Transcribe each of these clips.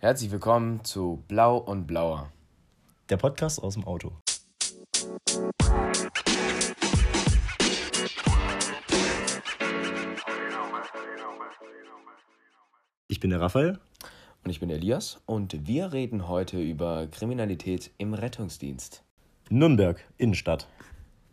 Herzlich willkommen zu Blau und Blauer. Der Podcast aus dem Auto. Ich bin der Raphael. Und ich bin Elias und wir reden heute über Kriminalität im Rettungsdienst. Nürnberg, Innenstadt.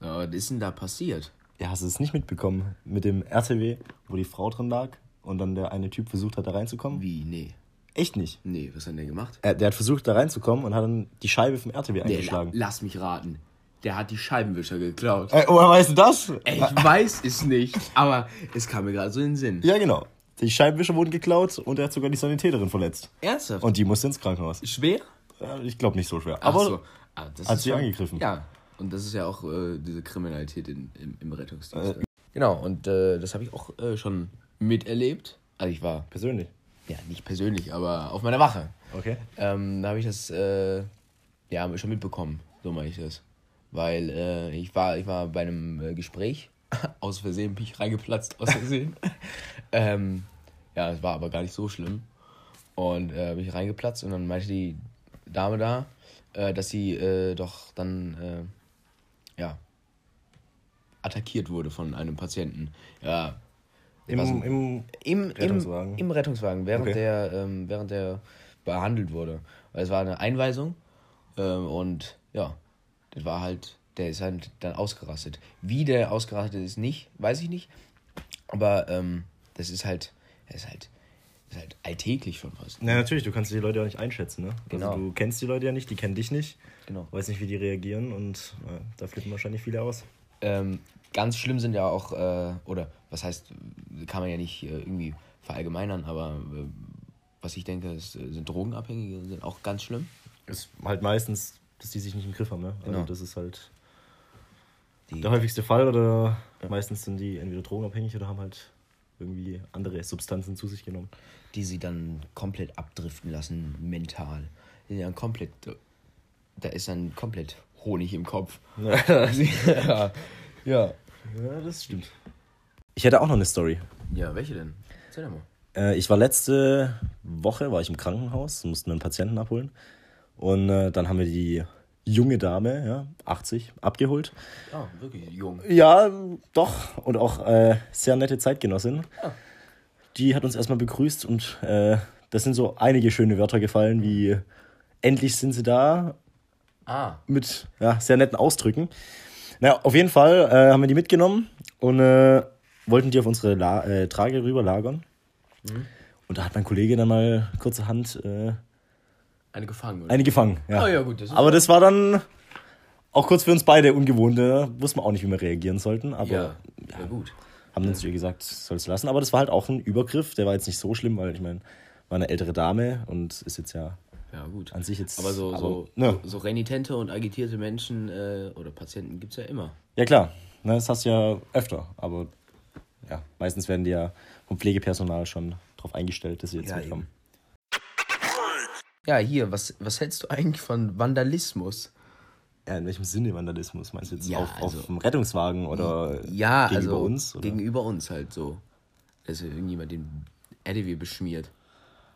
Ja, was ist denn da passiert? Ja, hast du es nicht mitbekommen? Mit dem RTW, wo die Frau drin lag und dann der eine Typ versucht hat, da reinzukommen? Wie? Nee. Echt nicht. Nee, was hat der gemacht? Er, der hat versucht, da reinzukommen und hat dann die Scheibe vom RTW Nee, la eingeschlagen. lass mich raten. Der hat die Scheibenwischer geklaut. Äh, woher weißt du das? Ey, ich weiß es nicht, aber es kam mir gerade so in den Sinn. Ja, genau. Die Scheibenwischer wurden geklaut und er hat sogar die Sanitäterin verletzt. Ernsthaft? Und die musste ins Krankenhaus. schwer? Ja, Ich glaube nicht so schwer. Ach Aber so. Ah, das hat sie schon- angegriffen. Ja, und das ist ja auch äh, diese Kriminalität in, im, im Rettungsdienst. genau, und äh, das habe ich auch äh, schon miterlebt. Also ich war, persönlich. Ja, nicht persönlich, aber auf meiner Wache. Okay. Ähm, da habe ich das äh, ja schon mitbekommen, so meine ich das. Weil äh, ich war, ich war bei einem äh, Gespräch, aus Versehen bin ich reingeplatzt, aus Versehen. ähm, ja, es war aber gar nicht so schlimm. Und äh, bin ich reingeplatzt und dann meinte die Dame da, äh, dass sie äh, doch dann äh, ja attackiert wurde von einem Patienten. Ja. Im, was- im im, Rettungswagen? Im, im Rettungswagen, während, Okay. der, ähm, während der behandelt wurde. Weil es war eine Einweisung ähm, und ja, das war halt, der ist halt dann ausgerastet. Wie der ausgerastet ist, nicht, weiß ich nicht. Aber ähm, das ist halt, das ist halt, das ist halt alltäglich schon fast. Na, natürlich, du kannst die Leute ja nicht einschätzen, ne? Genau. Also du kennst die Leute ja nicht, die kennen dich nicht, Genau. weißt nicht, wie die reagieren und äh, da flippen wahrscheinlich viele aus. Ähm, ganz schlimm sind ja auch, äh, oder was heißt, kann man ja nicht äh, irgendwie verallgemeinern, aber äh, was ich denke, ist, äh, sind Drogenabhängige sind auch ganz schlimm. Ist halt meistens, dass die sich nicht im Griff haben, ne? Also Genau. das ist halt Die, der häufigste Fall oder meistens sind die entweder drogenabhängig oder haben halt irgendwie andere Substanzen zu sich genommen. die sie dann komplett abdriften lassen, mental. Die dann komplett, da ist dann komplett Honig im Kopf. ja, ja. Ja, das stimmt. Ich hätte auch noch eine Story. Ja, welche denn? Erzähl mal. Äh, ich war letzte Woche war ich im Krankenhaus, mussten einen Patienten abholen. Und äh, dann haben wir die junge Dame, ja, 80, abgeholt. Ah, wirklich jung. Ja, doch. Und auch äh, sehr nette Zeitgenossin. Ah. Die hat uns erstmal begrüßt und äh, das sind so einige schöne Wörter gefallen, wie endlich sind sie da, Ah, mit ja, sehr netten Ausdrücken. Naja, auf jeden Fall äh, haben wir die mitgenommen und äh, wollten die auf unsere La äh, Trage rüber lagern. Mhm. Und da hat mein Kollege dann mal kurzerhand äh, eine gefangen, oder? eine gefangen. Ja. Oh ja, gut, das aber das war dann auch kurz für uns beide ungewohnt. Da wussten wir auch nicht, wie wir reagieren sollten. Aber ja, ja, gut. haben dann zu ihr gesagt, soll es lassen. Aber das war halt auch ein Übergriff. Der war jetzt nicht so schlimm, weil ich meine, war eine ältere Dame und ist jetzt ja Ja, gut. an sich jetzt. Aber so, aber, so, ne. so renitente und agitierte Menschen äh, oder Patienten gibt es ja immer. Ja, klar. Ne, das hast du ja öfter. Aber ja, meistens werden die ja vom Pflegepersonal schon darauf eingestellt, dass sie jetzt Ja, mitkommen. Ja, hier, was, was hältst du eigentlich von Vandalismus? Ja, in welchem Sinne Vandalismus? Meinst du jetzt Ja, auf, also- auf dem Rettungswagen oder Ja, gegenüber also uns? Oder? gegenüber uns halt so. Dass irgendjemand den RDW beschmiert.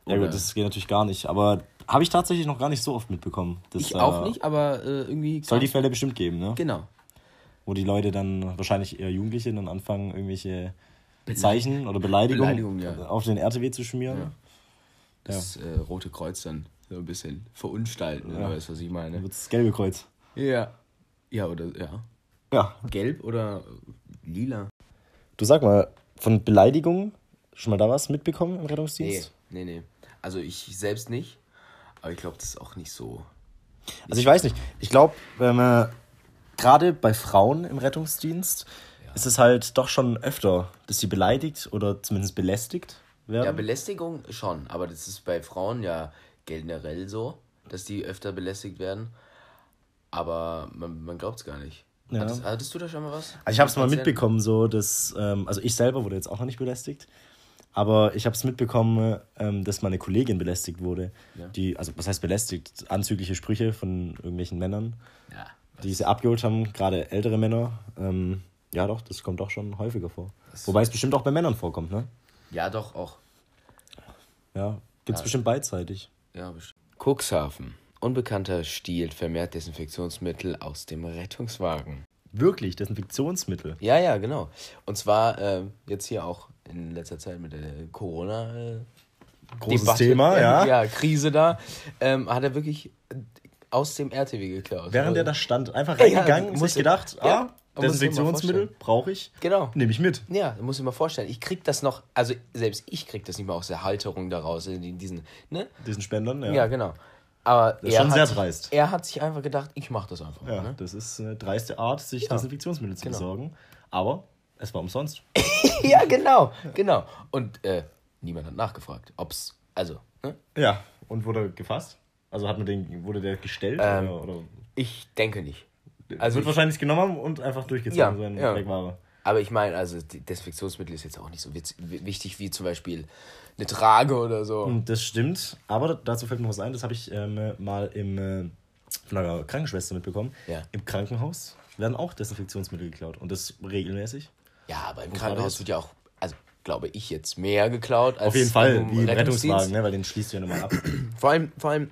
ja, Oder- gut, das geht natürlich gar nicht. Aber habe ich tatsächlich noch gar nicht so oft mitbekommen. dass ich auch nicht, aber äh, irgendwie. Soll die Fälle bestimmt geben, ne? genau. Wo die Leute dann, wahrscheinlich eher Jugendliche, dann anfangen, irgendwelche Zeichen oder Beleidigungen Beleidigung, ja. auf den RTW zu schmieren. Ja. Das äh, Rote Kreuz dann so ein bisschen verunstalten, oder weißt du, was ich Dann meine? wird das gelbe Kreuz. Ja. Ja, oder ja. Ja. Gelb oder lila? Du sag mal, von Beleidigungen, schon mal da was mitbekommen im Rettungsdienst? Nee, nee, nee. Also ich selbst nicht. Aber ich glaube, das ist auch nicht so. Also ich weiß nicht. Ich glaube, wenn man gerade bei Frauen im Rettungsdienst ist es halt doch schon öfter, dass sie beleidigt oder zumindest belästigt werden. Ja, Belästigung schon, aber das ist bei Frauen ja generell so, dass die öfter belästigt werden. Aber man, man glaubt es gar nicht. Ja. Hattest, hattest du da schon mal was? also ich habe es mal mitbekommen, so dass, ähm, also ich selber wurde jetzt auch noch nicht belästigt, aber ich habe es mitbekommen, ähm, dass meine Kollegin belästigt wurde. Ja. Die, also was heißt belästigt? Anzügliche Sprüche von irgendwelchen Männern, Ja. Die sie abgeholt haben, gerade ältere Männer. Ähm, ja doch, das kommt doch schon häufiger vor. Wobei es bestimmt auch bei Männern vorkommt, ne? Ja, doch, auch. Ja, gibt's Ja. bestimmt beidseitig. Ja, bestimmt. Cuxhaven. Unbekannter stiehlt vermehrt Desinfektionsmittel aus dem Rettungswagen. Wirklich, Desinfektionsmittel. Ja, ja, genau. Und zwar äh, jetzt hier auch in letzter Zeit mit der Corona. Äh, Großes Debatte, Thema, äh, ja. Ja, Krise da. Ähm, hat er wirklich aus dem RTW geklaut. Während Also- er da stand, einfach Ja, reingegangen, muss- muss gedacht, ja, ah, Desinfektionsmittel brauche ich, Genau. nehme ich mit. Ja, muss ich mir vorstellen. Ich krieg das noch, also selbst ich krieg das nicht mehr aus der Halterung daraus, in diesen, ne? Diesen Spendern, ja. Ja, genau. Aber ist er schon hat, sehr dreist. Er hat sich einfach gedacht, ich mach das einfach. Ja, Ne? das ist eine dreiste Art, sich Ja. Desinfektionsmittel zu Genau. besorgen. Aber es war umsonst. ja, genau, genau. Und äh, niemand hat nachgefragt, ob's, also, ne? Ja. Und wurde gefasst? Also hat man den, wurde der gestellt? Ähm, oder, oder Ich denke nicht. also wird ich, wahrscheinlich genommen und einfach durchgezogen Ja, sein ja. Wegware. aber ich meine, also Desinfektionsmittel ist jetzt auch nicht so wichtig wie zum Beispiel eine Trage oder so. Und Das stimmt, aber dazu fällt mir was ein, das habe ich ähm, mal im, äh, von einer Krankenschwester mitbekommen. Ja. Im Krankenhaus werden auch Desinfektionsmittel geklaut und das regelmäßig. Ja, aber im gerade Krankenhaus wird ja auch, also glaube ich, jetzt mehr geklaut als Auf jeden Fall, wie im. Rettungswagen, ne, weil den schließt du ja nochmal ab. Vor allem, vor allem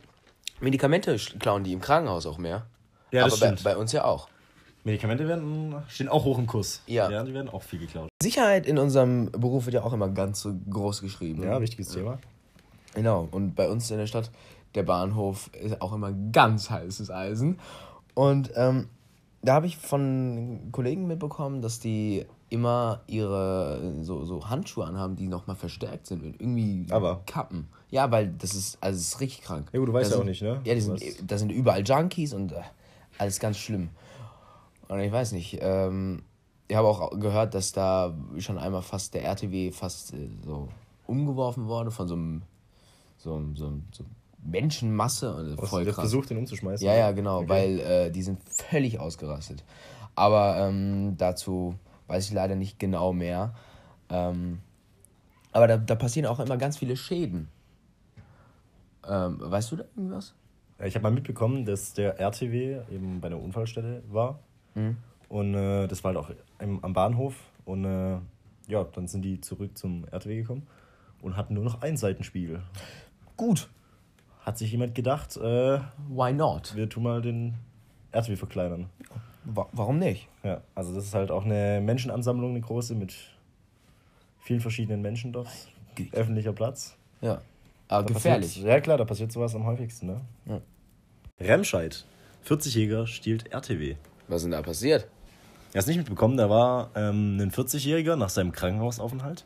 Medikamente klauen die im Krankenhaus auch mehr. Ja, das aber bei, stimmt. bei uns ja auch. Medikamente werden, stehen auch hoch im Kurs. Ja. ja. Die werden auch viel geklaut. Sicherheit in unserem Beruf wird ja auch immer ganz so groß geschrieben. Ja, wichtiges Thema. Genau. Und bei uns in der Stadt, der Bahnhof ist auch immer ganz heißes Eisen. Und ähm, da habe ich von Kollegen mitbekommen, dass die immer ihre so, so Handschuhe anhaben, die nochmal verstärkt sind mit irgendwie Aber? Kappen. Ja, weil das ist, also es ist richtig krank. Ja, gut, du weißt Da ja auch sind- nicht, ne? Ja, die sind, da sind überall Junkies und äh, alles ganz schlimm. Und ich weiß nicht, ähm, ich habe auch gehört, dass da schon einmal fast der RTW fast äh, so umgeworfen wurde von so einem so, einem- so, einem- so Menschenmasse und Was, voll krass. versucht, den umzuschmeißen. Ja, ja, genau, Okay. weil äh, die sind völlig ausgerastet. Aber ähm, dazu weiß ich leider nicht genau mehr. Ähm, aber da, da passieren auch immer ganz viele Schäden. Ähm, weißt du da irgendwas? Ich habe mal mitbekommen, dass der RTW eben bei einer Unfallstelle war. Mhm. Und äh, das war halt auch im, am Bahnhof. Und äh, ja, dann sind die zurück zum RTW gekommen und hatten nur noch einen Seitenspiegel. Gut. Hat sich jemand gedacht, äh, Why not? wir tun mal den RTW verkleinern. Wa warum nicht? Ja, also das ist halt auch eine Menschenansammlung, eine große, mit vielen verschiedenen Menschen dort. Öffentlicher Platz. Ja. Aber Da gefährlich. Ja klar, da passiert sowas am häufigsten, ne? Ja. Remscheid. 40-Jähriger stiehlt RTW. Was ist denn da passiert? Er ist nicht mitbekommen, da war ähm, ein 40-Jähriger nach seinem Krankenhausaufenthalt.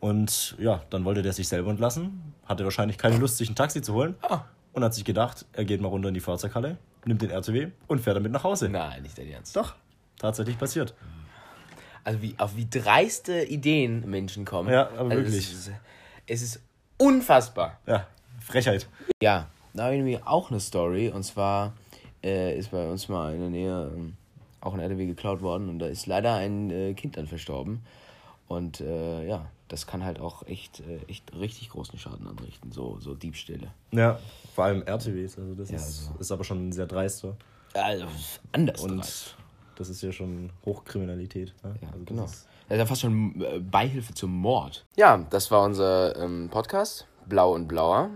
Und ja, dann wollte der sich selber entlassen, hatte wahrscheinlich keine Lust, sich ein Taxi zu holen. Ah. Und hat sich gedacht, er geht mal runter in die Fahrzeughalle, nimmt den RTW und fährt damit nach Hause. Nein, nicht dein Ernst. Doch, tatsächlich passiert. Also wie, auf wie dreiste Ideen Menschen kommen. Ja, aber also wirklich. Es ist, es ist unfassbar. Ja, Frechheit. Ja, da habe ich nämlich auch eine Story. Und zwar äh, ist bei uns mal in der Nähe ähm, auch ein RTW geklaut worden. Und da ist leider ein äh, Kind dann verstorben. Und äh, ja, das kann halt auch echt, äh, echt richtig großen Schaden anrichten. So, so Diebstähle. Ja, vor allem RTWs, also das Ja, ist, also- ist aber schon sehr dreister. Also anders. Und dreist. das ist ja schon Hochkriminalität. Ne? Ja, also das genau. ist- Das ist ja fast schon äh, Beihilfe zum Mord. Ja, das war unser ähm, Podcast. Blau und Blauer.